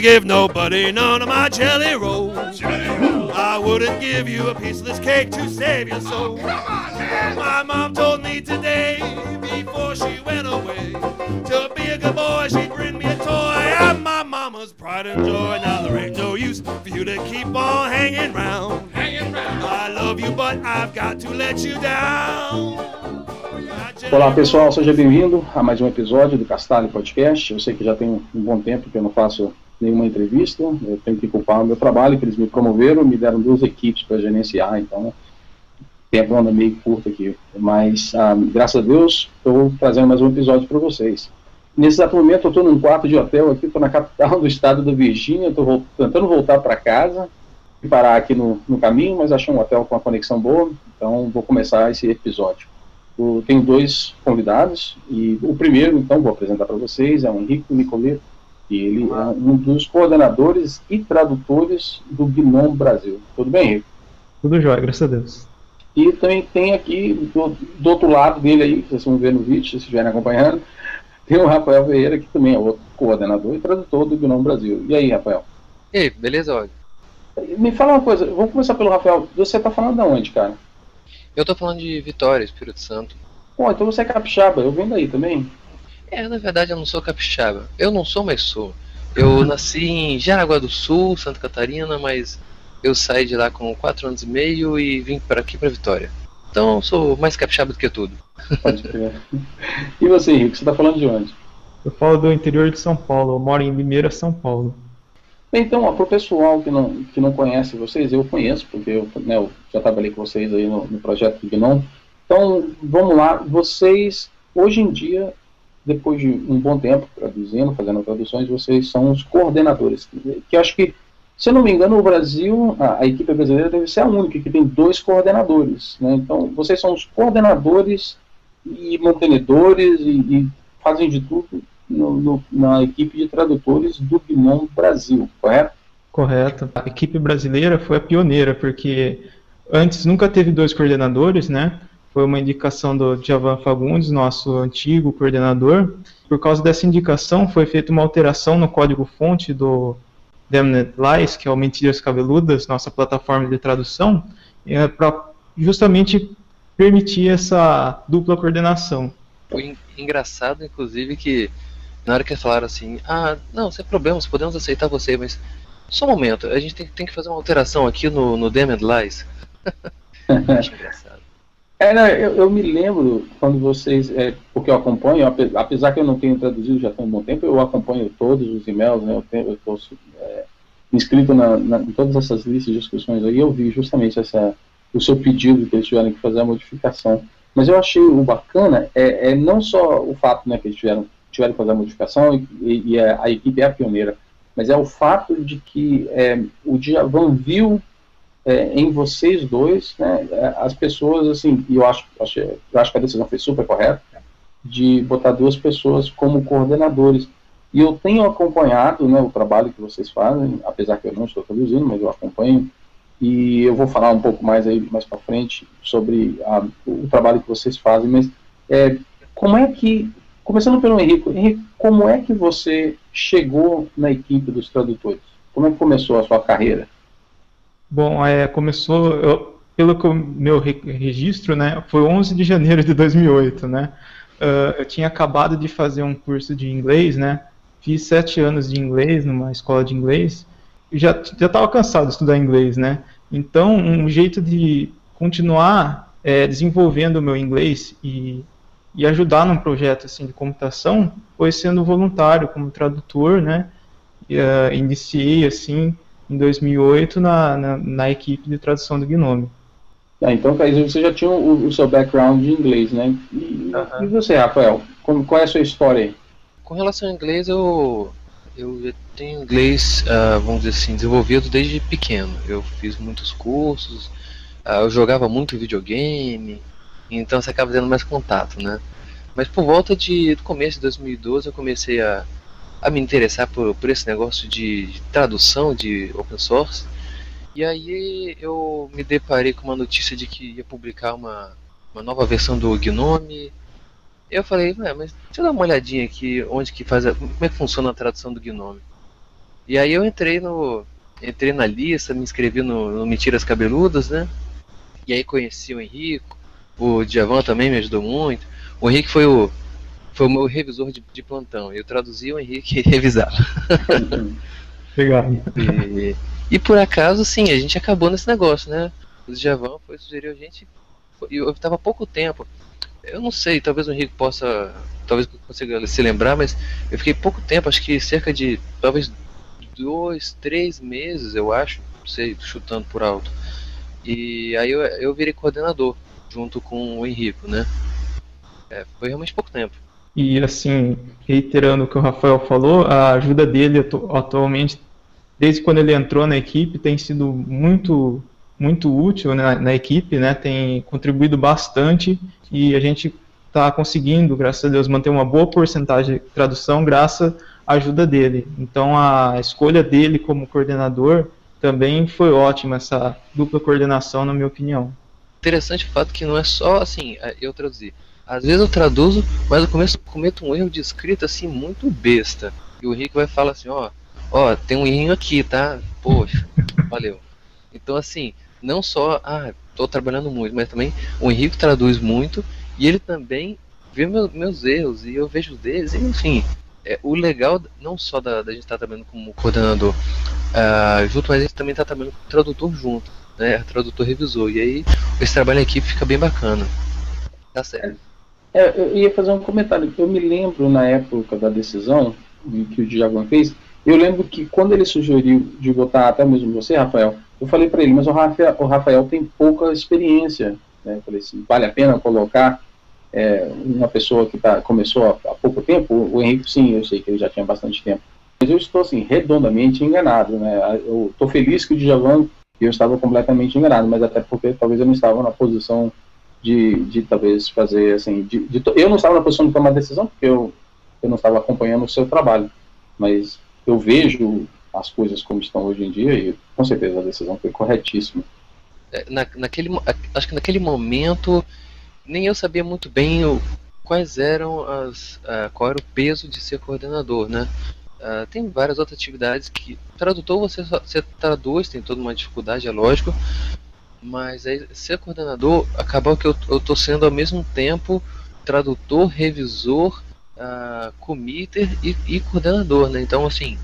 gonna give nobody none of my jelly rolls. I wouldn't give you a piece of this cake to save your soul. My mom told me today, before she went away, to be a good boy, she'd bring me a toy. I'm my mama's pride and joy. Now there ain't no use for you to keep on hanging round. I love you, but I've got to let you down. Olá pessoal, seja bem-vindo a mais um episódio do Castalho Podcast. Eu sei que já tem um bom tempo que eu não faço nenhuma entrevista, eu tenho que culpar o meu trabalho, que eles me promoveram, me deram duas equipes para gerenciar, então tempo anda meio curto aqui. Mas, ah, graças a Deus, estou trazendo mais um episódio para vocês. Nesse exato momento, eu estou num quarto de hotel aqui, estou na capital do estado da Virgínia, estou tentando voltar para casa e parar aqui no, no caminho, mas achei um hotel com uma conexão boa, então vou começar esse episódio. Eu tenho dois convidados e o primeiro, então, vou apresentar para vocês, é o Henrique Nicoleto, e ele é um dos coordenadores e tradutores do Gnome Brasil. Tudo bem, Henrique? Tudo jóia, graças a Deus. E também tem aqui, do, do, outro lado dele aí, vocês vão ver no vídeo, se estiverem acompanhando, tem o Rafael Vieira, que também é outro coordenador e tradutor do Gnome Brasil. E aí, Rafael? E aí, beleza, olha? Me fala uma coisa, vamos começar pelo Rafael. Você está falando de onde, cara? Eu tô falando de Vitória, Espírito Santo. Pô, então você é capixaba, eu venho daí também. É, na verdade eu não sou capixaba. Eu não sou, mas sou. Eu nasci em Jaraguá do Sul, Santa Catarina, mas eu saí de lá com 4 anos e meio e vim para aqui para Vitória. Então eu sou mais capixaba do que tudo. Pode crer. E você, Henrique, você tá falando de onde? Eu falo do interior de São Paulo, eu moro em Limeira, São Paulo. Então, para o pessoal que não, que não conhece vocês, eu conheço, porque eu, né, eu já trabalhei com vocês aí no, no projeto do Gnome. Então, vamos lá, vocês, hoje em dia, depois de um bom tempo traduzindo, fazendo traduções, vocês são os coordenadores. Que acho que, se eu não me engano, o Brasil, a, a equipe brasileira deve ser a única que tem dois coordenadores. Né? Então, vocês são os coordenadores e mantenedores e, e fazem de tudo no, no, na equipe de tradutores do Gnome Brasil, correto? Correto. A equipe brasileira foi a pioneira, porque antes nunca teve dois coordenadores, né? Foi uma indicação do Djavan Fagundes, nosso antigo coordenador. Por causa dessa indicação, foi feita uma alteração no código-fonte do Damned Lies, que é o Mentiras Cabeludas, nossa plataforma de tradução, é, para justamente permitir essa dupla coordenação. Foi engraçado, inclusive, que na hora que falaram assim, ah, não, sem problemas, podemos aceitar você, mas só um momento, a gente tem, tem que fazer uma alteração aqui no, no Damned Lies. Acho engraçado. É, não, eu, eu, me lembro quando vocês, é, porque eu acompanho, apesar que eu não tenho traduzido já tem um bom tempo, eu acompanho todos os e-mails, né, eu estou é, inscrito na, na, em todas essas listas de discussões aí, eu vi justamente essa, o seu pedido que eles tiveram que fazer a modificação. Mas eu achei o bacana é, é não só o fato né, que eles tiveram tiveram que fazer a modificação e, e, e a, a, equipe é a pioneira, mas é o fato de que é, o Djavan viu é, em vocês dois, né, as pessoas, assim, e eu acho, acho, eu acho que a decisão foi super correta, de botar duas pessoas como coordenadores. E eu tenho acompanhado né, o trabalho que vocês fazem, apesar que eu não estou traduzindo, mas eu acompanho, e eu vou falar um pouco mais aí mais para frente sobre a, o trabalho que vocês fazem, mas é, como é que Começando pelo. Henrique, como é que você chegou na equipe dos tradutores? Como é que começou a sua carreira? Bom, é, começou, eu, pelo que meu registro, né, foi 11 de janeiro de 2008, né? Uh, eu tinha acabado de fazer um curso de inglês, né? Fiz sete anos de inglês numa escola de inglês. E já já estava cansado de estudar inglês, né? Então, um jeito de continuar é, desenvolvendo o meu inglês e e ajudar num projeto assim de computação foi sendo voluntário como tradutor, né? E, uh, iniciei assim em 2008 na, na, na, equipe de tradução do Gnome. Ah, então, você já tinha o, o, seu background de inglês, né? E, uhum. e você, Rafael, como, qual é a sua história aí? Com relação ao inglês, eu, eu tenho inglês, uh, vamos dizer assim, desenvolvido desde pequeno. Eu fiz muitos cursos, uh, eu jogava muito videogame, então você acaba tendo mais contato, né? Mas por volta de, do começo de 2012 eu comecei a, a me interessar por, por esse negócio de tradução de open source. E aí eu me deparei com uma notícia de que ia publicar uma, uma nova versão do Gnome. Eu falei, mas deixa eu dar uma olhadinha aqui onde que faz a, como é que funciona a tradução do Gnome. E aí eu entrei no. Entrei na lista, me inscrevi no, no Mentiras Cabeludas, né? E aí conheci o Henrico, o Djavan também me ajudou muito. O Henrique foi o, foi o meu revisor de, de plantão. Eu traduzia o Henrique revisava. Legal. E, e por acaso, sim, a gente acabou nesse negócio, né? O Djavan foi sugerir a gente. Eu estava há pouco tempo. Eu não sei, talvez o Henrique possa. Talvez consiga se lembrar, mas eu fiquei pouco tempo, acho que cerca de. Talvez dois, três meses, eu acho. Não sei, chutando por alto. E aí eu, eu virei coordenador, junto com o Henrico, né? É, foi realmente pouco tempo. E assim, reiterando o que o Rafael falou, a ajuda dele atu atualmente, desde quando ele entrou na equipe, tem sido muito muito útil na, na equipe, né? Tem contribuído bastante e a gente está conseguindo, graças a Deus, manter uma boa porcentagem de tradução graças à ajuda dele. Então a escolha dele como coordenador também foi ótima essa dupla coordenação, na minha opinião. Interessante o fato que não é só assim, é, eu traduzir. Às vezes eu traduzo, mas eu começo, cometo um erro de escrita assim muito besta. E o Rick vai falar assim, ó, ó, tem um erro aqui, tá? Poxa, valeu. Então assim, não só, ah, tô trabalhando muito, mas também o Henrique traduz muito e ele também vê meu, meus erros e eu vejo os deles, e, enfim. É, o legal não só da, da gente estar tá trabalhando como coordenador, uh, junto, mas a gente também está trabalhando com o tradutor junto, né? Tradutor revisor. E aí esse trabalho equipe fica bem bacana. Tá certo. É, eu ia fazer um comentário. Eu me lembro na época da decisão que o Diagon fez, eu lembro que quando ele sugeriu de votar até mesmo você, Rafael, eu falei para ele, mas o Rafael, o Rafael, tem pouca experiência. Né? Eu falei assim, vale a pena colocar é, uma pessoa que tá, começou há, há pouco tempo? O Henrique, sim, eu sei que ele já tinha bastante tempo. Mas eu estou, assim, redondamente enganado, né? Eu estou feliz que o Djavan, eu estava completamente enganado, mas até porque talvez eu não estava na posição de, de talvez fazer, assim, de, de, eu não estava na posição de tomar decisão, porque eu, eu não estava acompanhando o seu trabalho, mas eu vejo as coisas como estão hoje em dia e com certeza a decisão foi corretíssima. É, na, naquele, acho que naquele momento nem eu sabia muito bem o, quais eram as, uh, qual era o peso de ser coordenador, né? Uh, tem várias outras atividades que tradutor você, você traduz, tem toda uma dificuldade, é lógico, mas aí ser coordenador acabou que eu, eu tô sendo ao mesmo tempo tradutor, revisor, uh, committer e, e, coordenador, né? Então assim,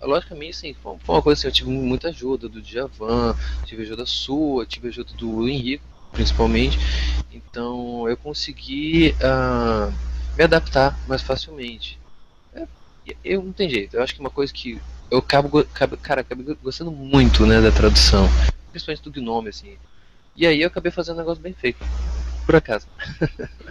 logicamente sim, foi uma coisa assim, eu tive muita ajuda do Djavan, tive ajuda sua, tive ajuda do Henrique principalmente, então eu consegui uh, me adaptar mais facilmente eu não tem jeito. Eu acho que uma coisa que eu acabo, acabo cara, acabei gostando muito, né, da tradução, principalmente do Gnome, assim. E aí eu acabei fazendo um negócio bem feito, por acaso.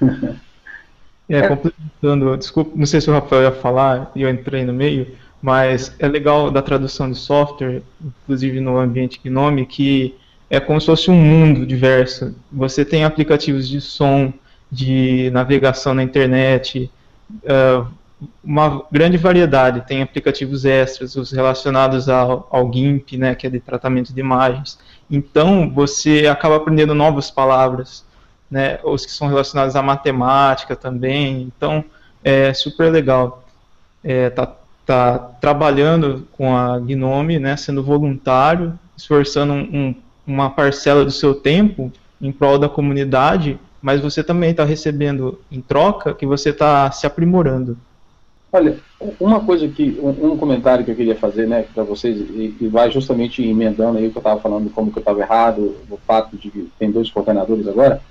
é, complementando, desculpa, não sei se o Rafael ia falar e eu entrei no meio, mas é legal da tradução de software, inclusive no ambiente Gnome, que é como se fosse um mundo diverso. Você tem aplicativos de som, de navegação na internet, uh, uma grande variedade, tem aplicativos extras, os relacionados ao, ao GIMP, né, que é de tratamento de imagens. Então, você acaba aprendendo novas palavras, né, os que são relacionados à matemática também. Então, é super legal. É, tá, tá trabalhando com a Gnome, né, sendo voluntário, esforçando um, um, uma parcela do seu tempo em prol da comunidade, mas você também está recebendo em troca que você está se aprimorando. Olha, uma coisa que, um, um comentário que eu queria fazer, né, para vocês, e, e, vai justamente emendando aí o que eu estava falando, como que eu estava errado, o fato de que tem dois coordenadores agora,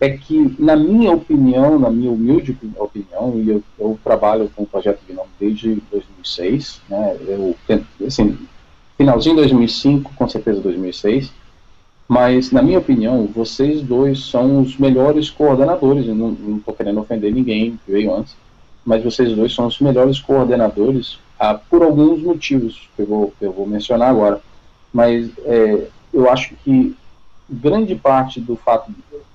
é que, na minha opinião, na minha humilde opinião, e eu, eu trabalho com o projeto Gnome desde 2006, né, eu, assim, finalzinho de 2005, com certeza 2006, mas, na minha opinião, vocês dois são os melhores coordenadores, não estou querendo ofender ninguém que veio antes, mas vocês dois são os melhores coordenadores ah, por alguns motivos que eu vou, eu vou mencionar agora. Mas é, eu acho que grande parte do fato,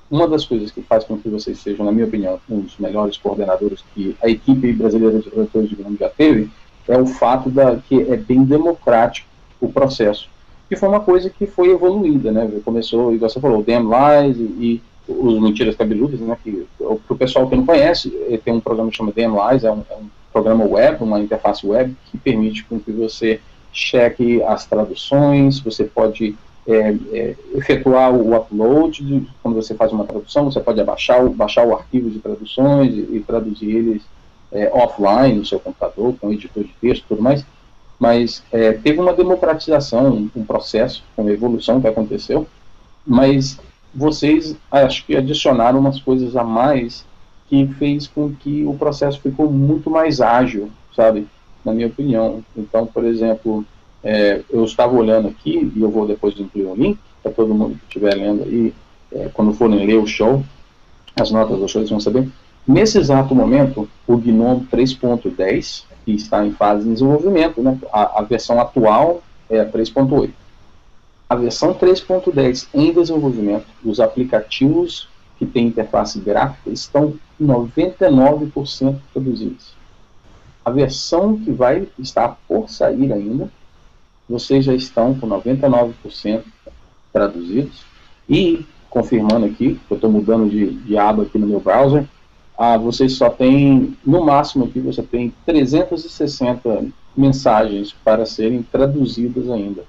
uma das coisas que faz com que vocês sejam, na minha opinião, um dos melhores coordenadores que a equipe brasileira de tradutores de Grêmio já teve, é o fato da que é bem democrático o processo. Que foi uma coisa que foi evoluída, né? Começou, igual você falou, o Damn Lies e, e os Mentiras Cabeludas, né, que para o pessoal que não conhece, tem um programa que chama DMLies, é um, é um programa web, uma interface web que permite com que você cheque as traduções, você pode é, é, efetuar o upload, de, quando você faz uma tradução, você pode abaixar, baixar o arquivo de traduções e, e traduzir eles offline no seu computador, com editor de texto e tudo mais, mas teve uma democratização, um processo, uma evolução que aconteceu, mas vocês acho que adicionaram umas coisas a mais que fez com que o processo ficou muito mais ágil, sabe? Na minha opinião. Então, por exemplo, é, eu estava olhando aqui, e eu vou depois incluir um link para todo mundo que estiver lendo aí, é, quando forem ler o show, as notas do show, eles vão saber. Nesse exato momento, o GNOME 3.10, que está em fase de desenvolvimento, né, a, a versão atual é a 3.8. A versão 3.10 em desenvolvimento, os aplicativos que têm interface gráfica estão 99% produzidos. A versão que vai estar por sair ainda, vocês já estão com 99% traduzidos. E, confirmando aqui, eu estou mudando de, de aba aqui no meu browser, ah, vocês só tem, no máximo aqui, você tem 360 mensagens para serem traduzidas ainda.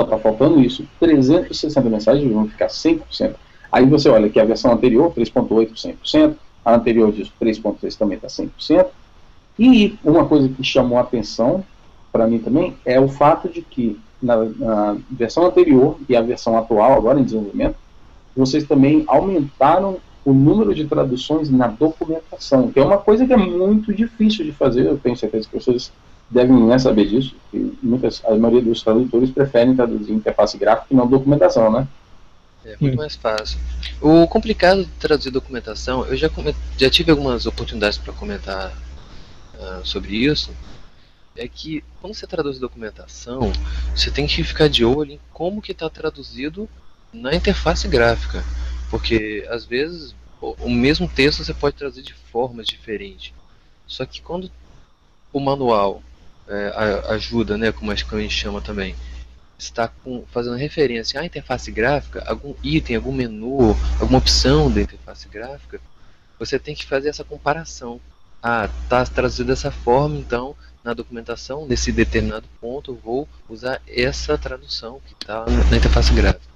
Só está faltando isso. 360 mensagens vão ficar 100%. Aí você olha que a versão anterior, 3.8, 100%, a anterior disso, 3.3 também está 100%. E uma coisa que chamou a atenção para mim também é o fato de que na, na, versão anterior e a versão atual, agora em desenvolvimento, vocês também aumentaram o número de traduções na documentação, que é uma coisa que é muito difícil de fazer, eu tenho certeza que vocês devem né, saber disso, que muitas, a maioria dos tradutores preferem traduzir interface gráfica e não documentação, né? É muito mais fácil. O complicado de traduzir documentação, eu já, já tive algumas oportunidades para comentar uh, sobre isso, é que quando você traduz documentação, você tem que ficar de olho em como que está traduzido na interface gráfica, porque às vezes o mesmo texto você pode traduzir de formas diferentes. Só que quando o manual é, ajuda, né, como a gente chama também, está com, fazendo referência à interface gráfica, algum item, algum menu, alguma opção da interface gráfica, você tem que fazer essa comparação. Ah, está traduzido dessa forma, então na documentação, nesse determinado ponto, eu vou usar essa tradução que está na interface gráfica.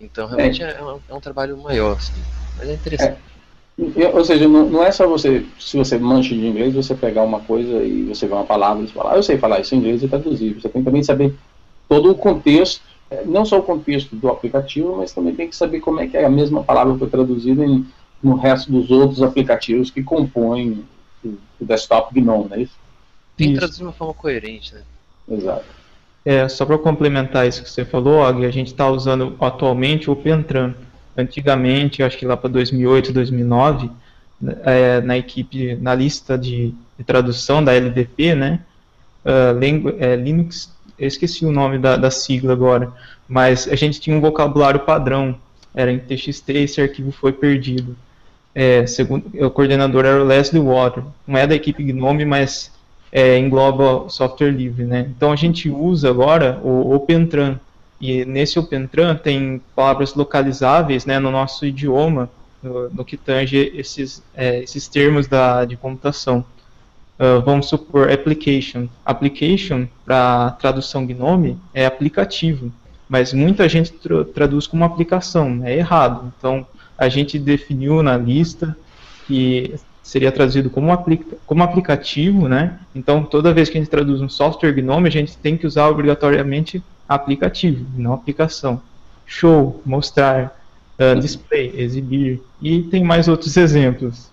Então, realmente é, é, um, é um, trabalho maior, assim, mas é interessante. É. Ou seja, não, não, é só você, se você mancha de inglês, você pegar uma coisa e você vê uma palavra e você fala, ah, eu sei falar isso em inglês e traduzir. Você tem também saber todo o contexto, é, não só o contexto do aplicativo, mas também tem que saber como é que a mesma palavra foi traduzida em, no resto dos outros aplicativos que compõem o, o desktop GNOME, não é isso? Tem que traduzir de uma forma coerente, né? Exato. É, só para complementar isso que você falou, Og, a gente está usando atualmente o Pentran. Antigamente, acho que lá para 2008, 2009, é, na equipe, na lista de, de tradução da LDP, né, uh, é, Linux eu esqueci o nome da, da, sigla agora, mas a gente tinha um vocabulário padrão, era em TXT e esse arquivo foi perdido. É, segundo, o coordenador era o Leslie Water, não é da equipe GNOME, mas é, engloba software livre, né? Então a gente usa agora o OpenTran, e nesse OpenTran tem palavras localizáveis né, no nosso idioma, no, no que tange esses, é, esses termos da, de computação. Uh, vamos supor application. Application, para tradução Gnome, é aplicativo, mas muita gente tra traduz como aplicação, é errado. Então, a gente definiu na lista que seria traduzido como, aplica como aplicativo, né? Então, toda vez que a gente traduz um software Gnome, a gente tem que usar obrigatoriamente aplicativo, não aplicação. Show, mostrar, uh, display, exibir, e tem mais outros exemplos.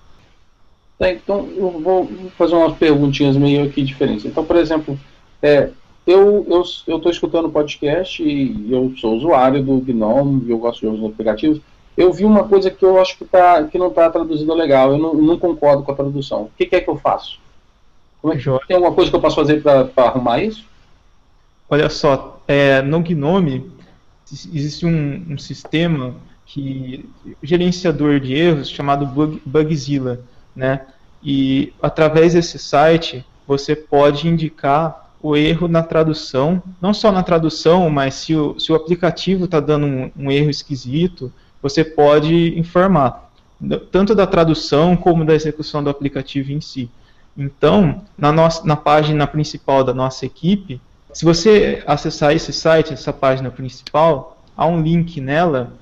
Tá, então, eu vou fazer umas perguntinhas meio aqui diferentes. Então, por exemplo, é, eu estou escutando o podcast e eu sou usuário do Gnome, eu gosto de usar aplicativos. Eu vi uma coisa que eu acho que, tá, que não está traduzido legal, eu não, não, concordo com a tradução. O que, que é que eu faço? É que, tem alguma coisa que eu posso fazer para arrumar isso? Olha só, é, no Gnome existe um, um sistema que gerenciador de erros chamado Bug, Bugzilla né? E através desse site você pode indicar o erro na tradução, não só na tradução, mas se o, se o aplicativo está dando um, um, erro esquisito, você pode informar, tanto da tradução como da execução do aplicativo em si. Então, na, nossa, na página principal da nossa equipe, se você acessar esse site, essa página principal, há um link nela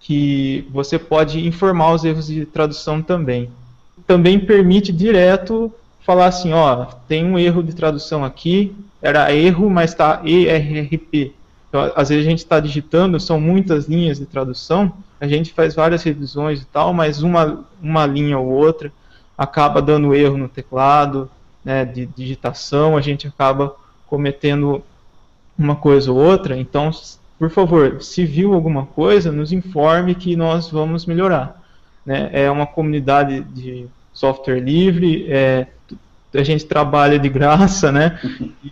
que você pode informar os erros de tradução também. Também permite direto falar assim, ó, tem um erro de tradução aqui, era erro, mas está ERRP. Então, às vezes a gente está digitando, são muitas linhas de tradução, a gente faz várias revisões e tal, mas uma, uma linha ou outra acaba dando erro no teclado, né, de digitação, a gente acaba cometendo uma coisa ou outra. Então, por favor, se viu alguma coisa, nos informe que nós vamos melhorar. Né? É uma comunidade de software livre, é, a gente trabalha de graça, né?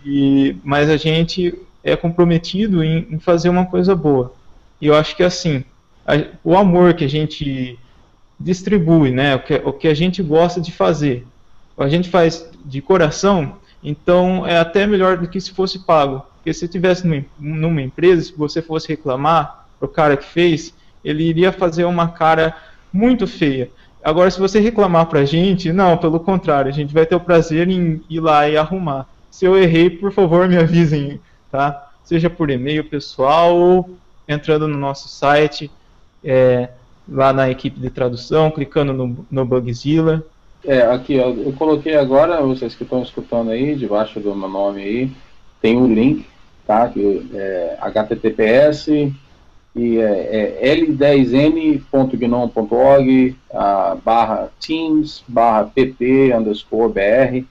E, mas a gente é comprometido em, em, fazer uma coisa boa. E eu acho que assim, a, o amor que a gente distribui, né? O que, o que a gente gosta de fazer, a gente faz de coração, então é até melhor do que se fosse pago. Porque se tivesse numa, numa empresa, se você fosse reclamar pro cara que fez, ele iria fazer uma cara muito feia. Agora, se você reclamar pra gente, não, pelo contrário, a gente vai ter o prazer em ir lá e arrumar. Se eu errei, por favor, me avisem, tá? Seja por e-mail pessoal ou entrando no nosso site, é, lá na equipe de tradução, clicando no, no Bugzilla. É, aqui, eu coloquei agora, vocês que estão escutando aí, debaixo do meu nome aí, tem um link, tá? Que é https e é, é l10n.gnome.org barra teams barra pp underscore br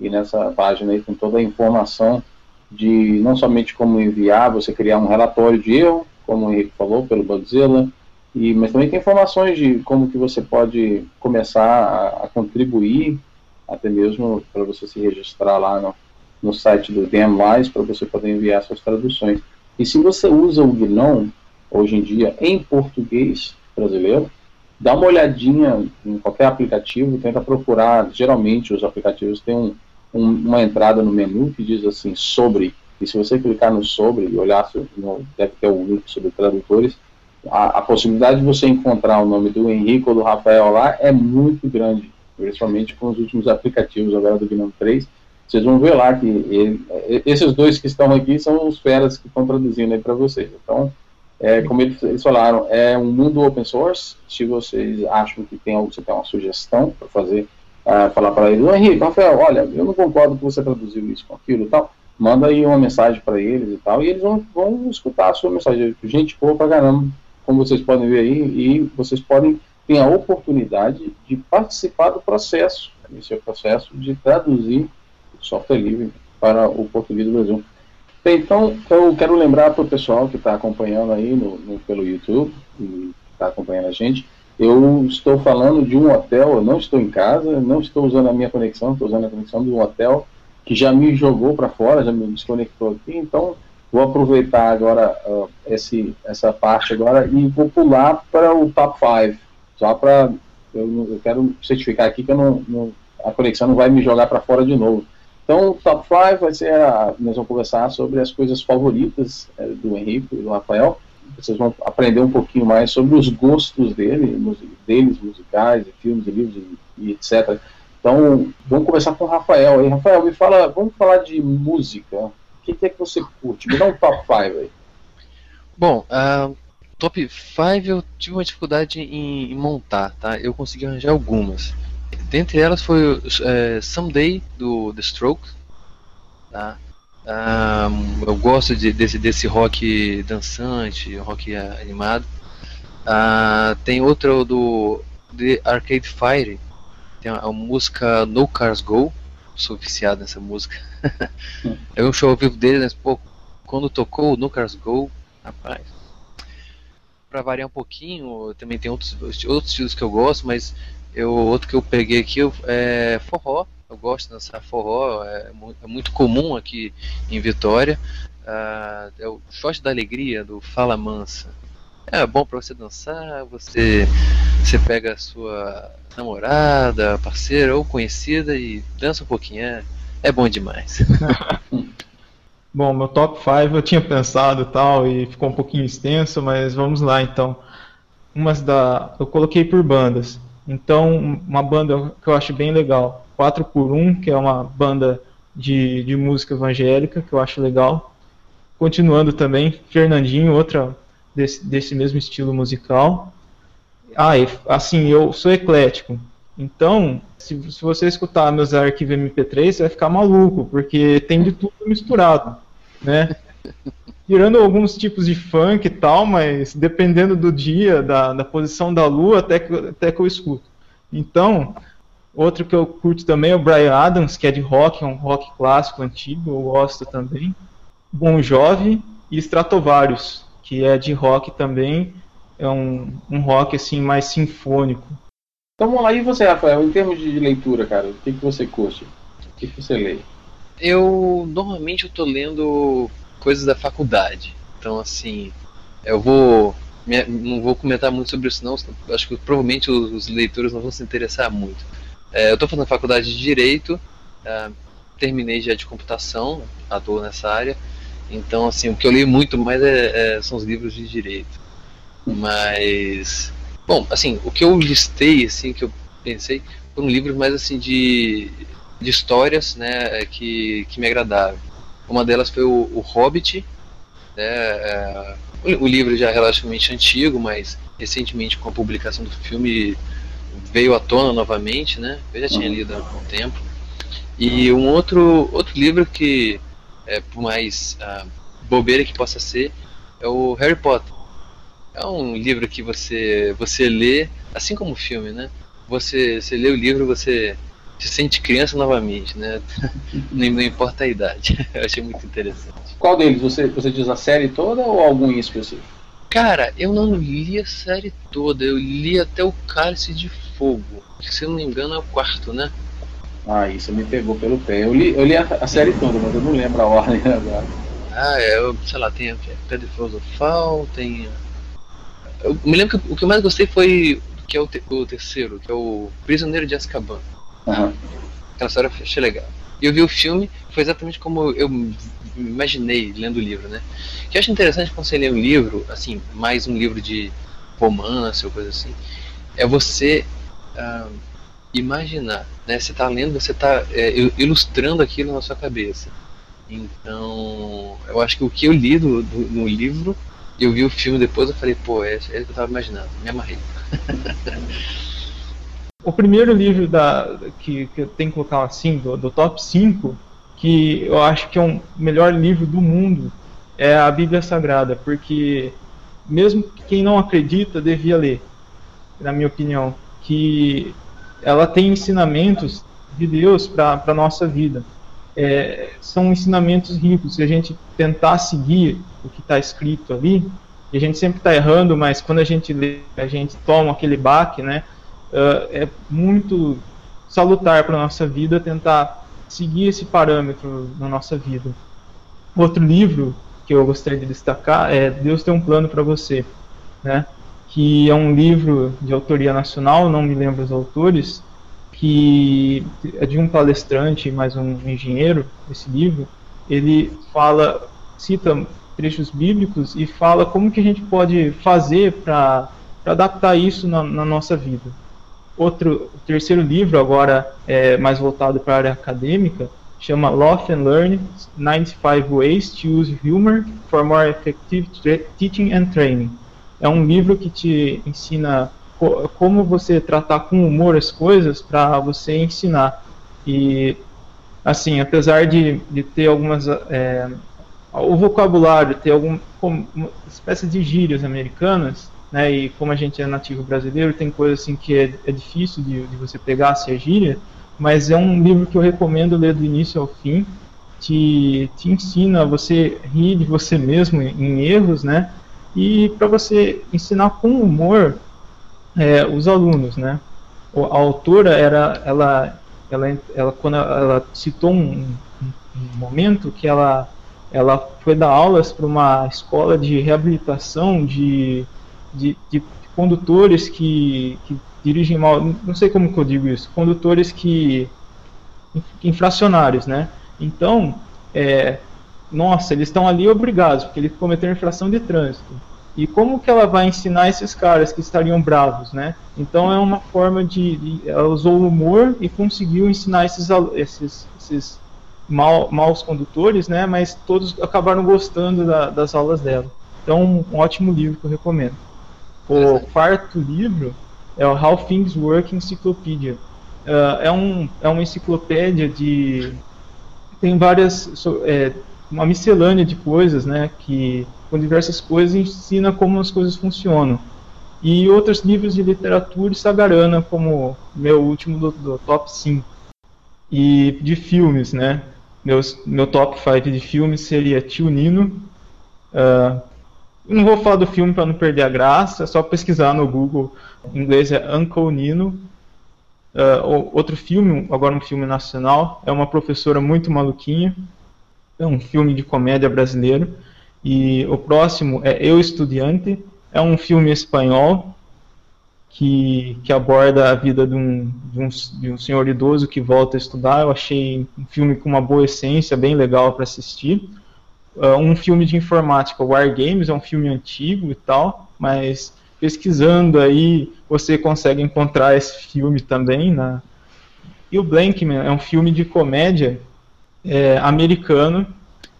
e nessa página aí tem toda a informação de não somente como enviar, você criar um relatório de erro, como o Henrique falou, pelo Bugzilla, e, mas também tem informações de como que você pode começar a, a contribuir, até mesmo para você se registrar lá no, no site do DMWise, para você poder enviar suas traduções. E se você usa o GNOME, hoje em dia em português brasileiro. Dá uma olhadinha em qualquer aplicativo, tenta procurar. Geralmente os aplicativos têm um, um, uma entrada no menu que diz assim sobre. E se você clicar no sobre e olhar, deve ter um link sobre tradutores, a, a, possibilidade de você encontrar o nome do Henrique ou do Rafael lá é muito grande, principalmente com os últimos aplicativos agora do Gnome 3. Vocês vão ver lá que ele, esses dois que estão aqui são os feras que estão traduzindo aí para vocês. Então, é, como eles, eles, falaram, é um mundo open source. Se vocês acham que tem algo, você tem uma sugestão para fazer, falar para eles, Henrique, Rafael, olha, eu não concordo que você traduziu isso com aquilo e tal. Manda aí uma mensagem para eles e tal, e eles vão, vão escutar a sua mensagem. Gente boa pra caramba, como vocês podem ver aí, e vocês podem ter a oportunidade de participar do processo, esse é o processo de traduzir software livre para o português do Brasil. Então, eu quero lembrar para o pessoal que está acompanhando aí no, no, pelo YouTube e está acompanhando a gente, eu estou falando de um hotel, eu não estou em casa, não estou usando a minha conexão, estou usando a conexão de um hotel que já me jogou para fora, já me desconectou aqui, então vou aproveitar agora uh, esse, essa parte agora e vou pular para o top 5, só para, eu, eu, quero certificar aqui que não, não, a conexão não vai me jogar para fora de novo. Então, o top 5 vai ser a, nós vamos conversar sobre as coisas favoritas é, do Henrique e do Rafael. Vocês vão aprender um pouquinho mais sobre os gostos dele, deles, musicais, filmes, livros e, etc. Então, vamos começar com o Rafael. Rafael, me fala, vamos falar de música. O que, que é que você curte? Me dá um top 5 aí. Bom, uh, top 5 eu tive uma dificuldade em, em montar, tá? Eu consegui arranjar algumas. Dentre elas foi é, Someday do The Strokes. Tá? Um, eu gosto de, desse, desse rock dançante, rock animado. Uh, tem outro do The Arcade Fire, tem a, a, música No Cars Go. Sou viciado nessa música. é um show ao vivo dele, né? Pô, quando tocou No Cars Go, rapaz. Pra variar um pouquinho, também tem outros, outros estilos que eu gosto, mas eu, outro que eu peguei aqui é forró. Eu gosto de dançar forró, é, é muito comum aqui em Vitória. Uh, é o shot da alegria do Fala Mansa. É bom para você dançar, você, você pega a sua namorada, parceira ou conhecida e dança um pouquinho. É, é bom demais. bom, meu top 5 eu tinha pensado tal e ficou um pouquinho extenso, mas vamos lá então. Umas da. Eu coloquei por bandas. Então, uma banda que eu acho bem legal, 4x1, que é uma banda de, de música evangélica, que eu acho legal. Continuando também, Fernandinho, outra desse, desse mesmo estilo musical. Ah, e, assim, eu sou eclético. Então, se, se você escutar meus arquivos MP3, você vai ficar maluco, porque tem de tudo misturado, né? Tirando alguns tipos de funk e tal, mas dependendo do dia, da, da posição da lua, até que, até que eu escuto. Então, outro que eu curto também é o Brian Adams, que é de rock, é um rock clássico, antigo, eu gosto também. Bon Jovi e Stratovarius, que é de rock também, é um, um rock assim mais sinfônico. Então vamos lá, e você, Rafael, em termos de leitura, cara, o que, que você curte? O que, que você lê? Eu normalmente eu tô lendo coisas da faculdade. Então assim, eu vou não vou comentar muito sobre isso não, acho que provavelmente os, leitores não vão se interessar muito. É, eu estou fazendo faculdade de Direito, é, terminei já de computação, atuo nessa área, então assim, o que eu leio muito mais é, é, são os livros de Direito. Mas, bom, assim, o que eu listei, assim, que eu pensei, foram livros mais assim de, de histórias, né, que, que me agradaram. Uma delas foi o, o Hobbit, né, é, o livro já é relativamente antigo, mas recentemente com a publicação do filme veio à tona novamente, né? Eu já tinha lido há algum tempo. E um outro outro livro que é por mais uh, bobeira que possa ser é o Harry Potter. É um livro que você você lê, assim como o filme, né? Você você lê o livro, você se sente criança novamente, né? não, importa a idade. Eu achei muito interessante. Qual deles? Você, você diz a série toda ou algum em específico? Cara, eu não li a série toda, eu li até o Cálice de Fogo. Que, se eu não me engano é o quarto, né? Ah, isso me pegou pelo pé. Eu li, eu li a, a série toda, mas eu não lembro a ordem agora. Ah, é, eu, sei lá, tem a Pedra Filosofal, tem. Eu me lembro que o que eu mais gostei foi que é o, te, o terceiro, que é o Prisioneiro de Azkaban. Uhum. Aquela história eu achei legal. E eu vi o filme, foi exatamente como eu imaginei lendo o livro, né? Que eu acho interessante quando você lê um livro, assim, mais um livro de romance ou coisa assim, é você uh, imaginar, né? Você está lendo, você está é, ilustrando aquilo na sua cabeça. Então, eu acho que o que eu li do, do, no livro, eu vi o filme depois, eu falei, pô, é, é isso que eu estava imaginando, me amarrei. O primeiro livro da, que, que eu tenho que colocar assim, do, do top 5, que eu acho que é o melhor livro do mundo, é a Bíblia Sagrada, porque mesmo quem não acredita devia ler, na minha opinião, que ela tem ensinamentos de Deus para a nossa vida. É, são ensinamentos ricos. Se a gente tentar seguir o que está escrito ali, e a gente sempre está errando, mas quando a gente lê, a gente toma aquele baque, né? Uh, é muito salutar para a nossa vida tentar seguir esse parâmetro na nossa vida. Outro livro que eu gostaria de destacar é Deus tem um plano para você, né? que é um livro de autoria nacional, não me lembro os autores, que é de um palestrante mais um engenheiro, esse livro, ele fala, cita trechos bíblicos e fala como que a gente pode fazer para adaptar isso na, na nossa vida. Outro, terceiro livro, agora é mais voltado para a área acadêmica, chama Love and Learn 95 Ways to Use Humor for More Effective Teaching and Training. É um livro que te ensina co como você tratar com humor as coisas para você ensinar. E, assim, apesar de, de ter algumas. É, o vocabulário ter alguma espécie de gírias americanas, né? E como a gente é nativo brasileiro, tem coisa assim que é, é difícil de, de, você pegar se é gíria, mas é um livro que eu recomendo ler do início ao fim. Te, te ensina a você rir de você mesmo em erros, né? E para você ensinar com humor é, os alunos, né? A autora era, ela, ela, ela quando ela citou um, um momento que ela, ela foi dar aulas para uma escola de reabilitação de de, de condutores que, que, dirigem mal, não sei como que eu digo isso, condutores que infracionários, né? Então, é, nossa, eles estão ali obrigados, porque eles cometeram infração de trânsito. E como que ela vai ensinar esses caras que estariam bravos, né? Então é uma forma de, de ela usou o humor e conseguiu ensinar esses esses, esses mal, maus condutores, né? Mas todos acabaram gostando da, das aulas dela. Então, um ótimo livro que eu recomendo. O quarto livro é o How Things Work Encyclopedia. Uh, é, um, é uma enciclopédia de. Tem várias. É, uma miscelânea de coisas, né? Que com diversas coisas ensina como as coisas funcionam. E outros livros de literatura e sagarana, como meu último do, do top 5. E de filmes, né? Meus, meu top 5 de filmes seria Tio Nino. Uh, não vou falar do filme para não perder a graça, é só pesquisar no Google. Em inglês é Uncle Nino. Uh, outro filme, agora um filme nacional, é uma professora muito maluquinha. É um filme de comédia brasileiro. E o próximo é Eu Estudiante. É um filme espanhol que, que aborda a vida de um, de, um, de um senhor idoso que volta a estudar. Eu achei um filme com uma boa essência, bem legal para assistir. Uh, um filme de informática, War Games, é um filme antigo e tal, mas pesquisando aí você consegue encontrar esse filme também. Né? E o Blankman é um filme de comédia é, americano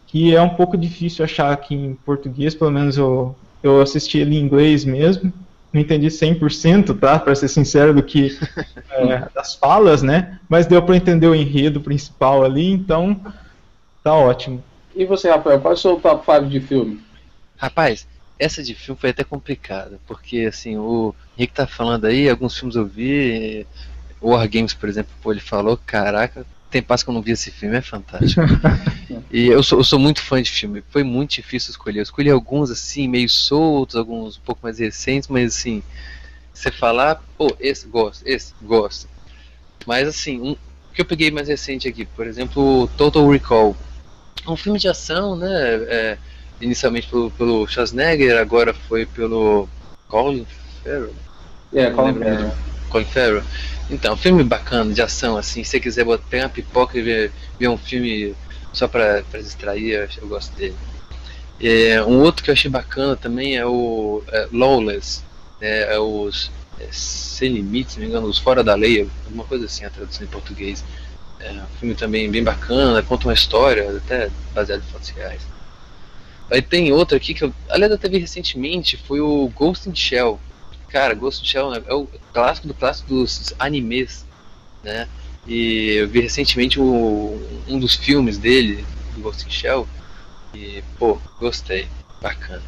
que é um pouco difícil achar aqui em português, pelo menos eu, eu assisti ele em inglês mesmo. Não entendi 100%, tá? Para ser sincero, do que é, das falas, né? Mas deu para entender o enredo principal ali, então tá ótimo. E você, Rafael, qual é o seu top 5 de filme? Rapaz, essa de filme foi até complicada, porque assim, o Rick tá falando aí, alguns filmes eu vi, War Games, por exemplo, pô, ele falou, caraca, tem passo que eu não vi esse filme, é fantástico. e eu sou, eu sou muito fã de filme, foi muito difícil escolher. Eu escolhi alguns assim, meio soltos, alguns um pouco mais recentes, mas assim, você falar, pô, esse gosto, esse gosto. Mas assim, um que eu peguei mais recente aqui, por exemplo, Total Recall. Um filme de ação, né? É, inicialmente pelo, pelo Schwarzenegger, agora foi pelo Colin Farrell. É, Colin Farrell. Colin Farrell. Então, filme bacana, de ação, assim, se você quiser botar, pegar uma pipoca e ver, ver um filme só pra, pra distrair, eu, eu gosto dele. É, um outro que eu achei bacana também é o é, Lawless, né, é os é, Sem Limites, se não me engano, os Fora da Lei, alguma coisa assim a tradução em português. É um filme também bem bacana, conta uma história, até baseado em fatos reais. Aí tem outro aqui que eu, aliás, eu teve recentemente, foi o Ghost in Shell, Cara, Ghost in Shell é o clássico do clássico dos animes, né? E eu vi recentemente o, um dos filmes dele, do Ghost in Shell, e, pô, gostei. Bacana.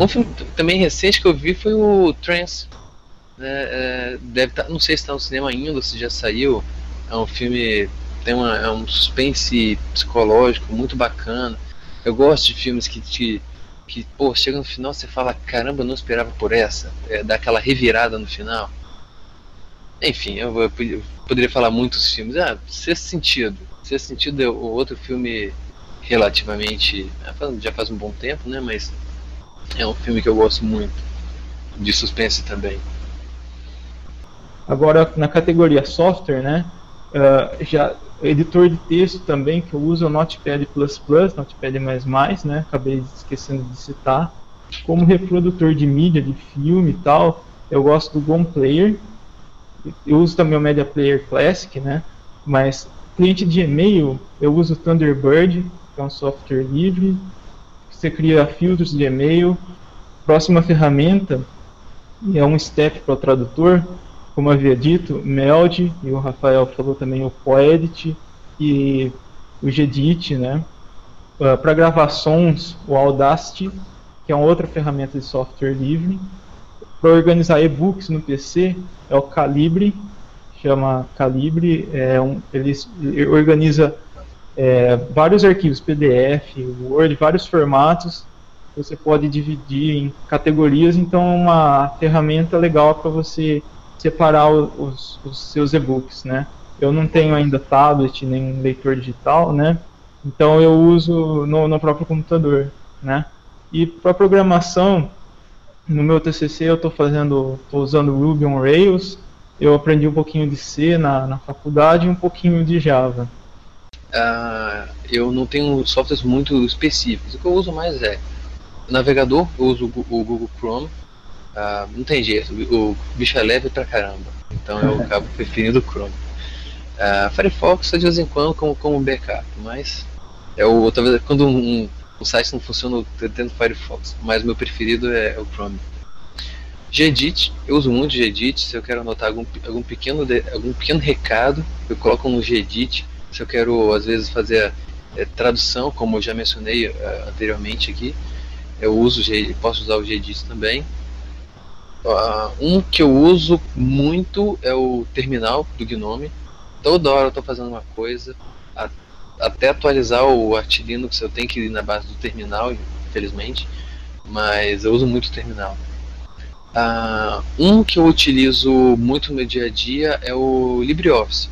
Um filme também recente que eu vi foi o Trance. Né? É, deve tá, não sei se está no cinema ainda, se já saiu. É um filme, tem uma, é um suspense psicológico muito bacana. Eu gosto de filmes que te que, pô, chega no final você fala, caramba, não esperava por essa, é, dá aquela revirada no final. Enfim, eu, eu, eu poderia falar muitos filmes. Ah, Sexto Sentido. Sexto Sentido é o outro filme relativamente. Já faz um bom tempo, né? Mas é um filme que eu gosto muito. De suspense também. Agora, na categoria software, né? Uh, já editor de texto também que eu uso é o Notepad++, Notepad++, né? Acabei esquecendo de citar. Como reprodutor de mídia, de filme e tal, eu gosto do Gom Player. Eu uso também o Media Player Classic, né? Mas cliente de e-mail, eu uso o Thunderbird, que é um software livre. Você cria filtros de e-mail. Próxima ferramenta é um step para o tradutor, como havia dito, Meld, e o Rafael falou também o Poedit e o Gedit, né? Uh, ah, Para gravações, o Audacity, que é uma outra ferramenta de software livre. Para organizar e-books no PC, é o Calibre, chama Calibre, é um, ele, ele organiza é, vários arquivos PDF, Word, vários formatos. Você pode dividir em categorias, então é uma ferramenta legal para você separar os, os seus e-books, né? Eu não tenho ainda tablet nem leitor digital, né? Então eu uso no, no próprio computador, né? E para programação, no meu TCC eu estou fazendo, estou usando Ruby on Rails. Eu aprendi um pouquinho de C na, na faculdade e um pouquinho de Java. Uh, eu não tenho softwares muito específicos. O que eu uso mais é navegador. Eu uso o Google Chrome ah, não tem jeito, o bicho é leve pra caramba. Então eu acabo preferindo o Chrome. Uh, Firefox de vez em quando como, como backup, mas é o talvez quando um, um, o site não funciona eu tento Firefox, mas meu preferido é, é o Chrome. Gedit, eu uso muito Gedit, se eu quero anotar algum, algum, pequeno, algum pequeno recado, eu coloco no Gedit, se eu quero às vezes fazer é, tradução, como eu já mencionei uh, anteriormente aqui, eu uso posso usar o Gedit também. Uh, um que eu uso muito é o terminal do Gnome. Toda hora eu estou fazendo uma coisa, a, até atualizar o Arch Linux eu tenho que ir na base do terminal, infelizmente, mas eu uso muito o terminal. Uh, um que eu utilizo muito no dia a dia é o LibreOffice.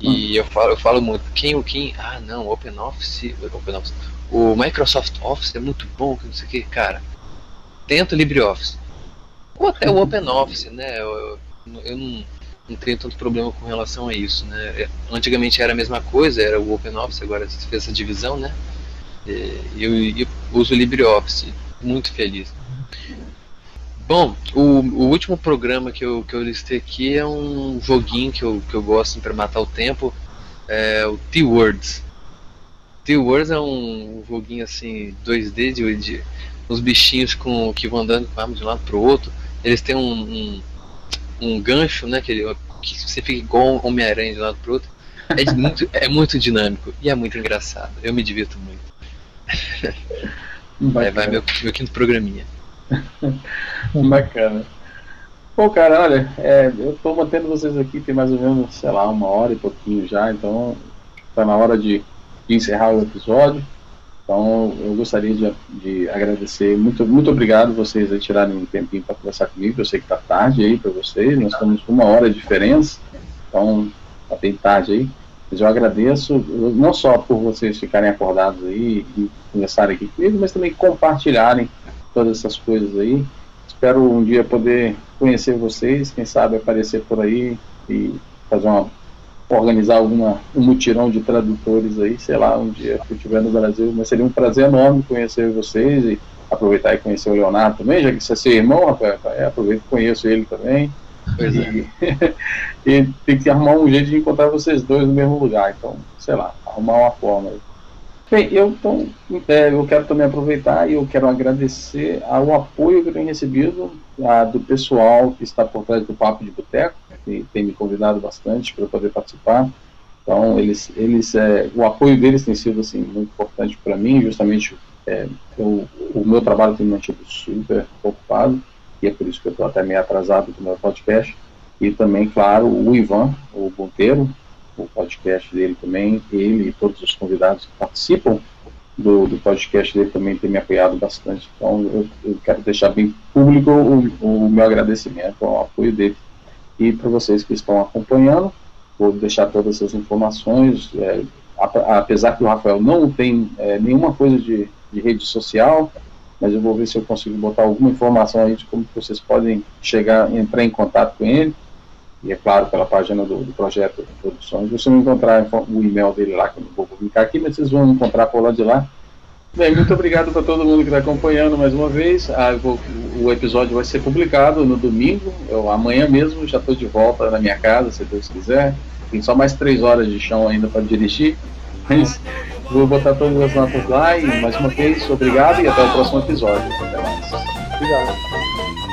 E hum. eu falo, eu falo muito, quem o quem? Ah não, OpenOffice, OpenOffice. O Microsoft Office é muito bom, que não sei o que, cara. Tenta o LibreOffice. Ou até o OpenOffice, né? Eu, eu, eu não, não tenho tanto problema com relação a isso, né? É, antigamente era a mesma coisa, era o OpenOffice, agora se fez essa divisão, né? E eu, eu uso o LibreOffice, muito feliz. Bom, o, o, último programa que eu, que eu listei aqui é um joguinho que eu, que eu gosto para matar o tempo, é o T-Words. T-Words é um joguinho assim, 2D, de, de uns bichinhos com, que vão andando com armas de um lado pro outro. Eles têm um, um, um gancho, né, que, ele, que você fica igual Homem-Aranha de um lado pro outro. É muito, é muito dinâmico e é muito engraçado. Eu me divirto muito. É, vai meu, meu quinto programinha. Bacana. Pô, cara, olha, é, eu estou mantendo vocês aqui tem mais ou menos, sei lá, uma hora e pouquinho já, então está na hora de, de, encerrar o episódio. Então eu gostaria de, de, agradecer, muito, muito obrigado vocês a tirarem um tempinho para conversar comigo. Eu sei que está tarde aí para vocês, nós estamos com uma hora de diferença, então está bem tarde aí. Mas eu agradeço não só por vocês ficarem acordados aí e conversarem aqui comigo, mas também compartilharem todas essas coisas aí. Espero um dia poder conhecer vocês, quem sabe aparecer por aí e fazer uma organizar alguma um mutirão de tradutores aí, sei lá, um dia que eu estiver no Brasil, mas seria um prazer enorme conhecer vocês e aproveitar e conhecer o Leonardo também, já que você é seu irmão, Rafael, é, aproveito e conheço ele também. Pois e, é. e tem que arrumar um jeito de encontrar vocês dois no mesmo lugar, então, sei lá, arrumar uma forma aí. Bem, eu, então, é, eu quero também aproveitar e eu quero agradecer ao apoio que eu tenho recebido a, do pessoal que está por trás do Papo de Boteco, que tem me convidado bastante para poder participar. Então, eles, eles, é, o apoio deles tem sido assim muito importante para mim, justamente é, eu, o meu trabalho tem me mantido super ocupado e é por isso que eu estou até meio atrasado com o meu podcast. E também, claro, o Ivan, o Monteiro, o podcast dele também, ele e todos os convidados que participam do, do podcast dele também tem me apoiado bastante. Então eu, eu quero deixar bem público o, o, meu agradecimento ao apoio dele. E para vocês que estão acompanhando, vou deixar todas essas informações. É, apesar que o Rafael não tem é, nenhuma coisa de, de rede social, mas eu vou ver se eu consigo botar alguma informação aí de como vocês podem chegar, entrar em contato com ele e é claro, pela página do, do projeto de produções. Vocês vão encontrar o e-mail dele lá, que eu não vou publicar aqui, mas vocês vão encontrar por lá de lá. Bem, muito obrigado para todo mundo que está acompanhando mais uma vez. Ah, vou, o episódio vai ser publicado no domingo. Eu, amanhã mesmo já estou de volta na minha casa, se Deus quiser. Tem só mais três horas de chão ainda para dirigir. Mas vou botar todas as notas lá e mais uma vez, obrigado e até o próximo episódio. Até mais. Obrigado.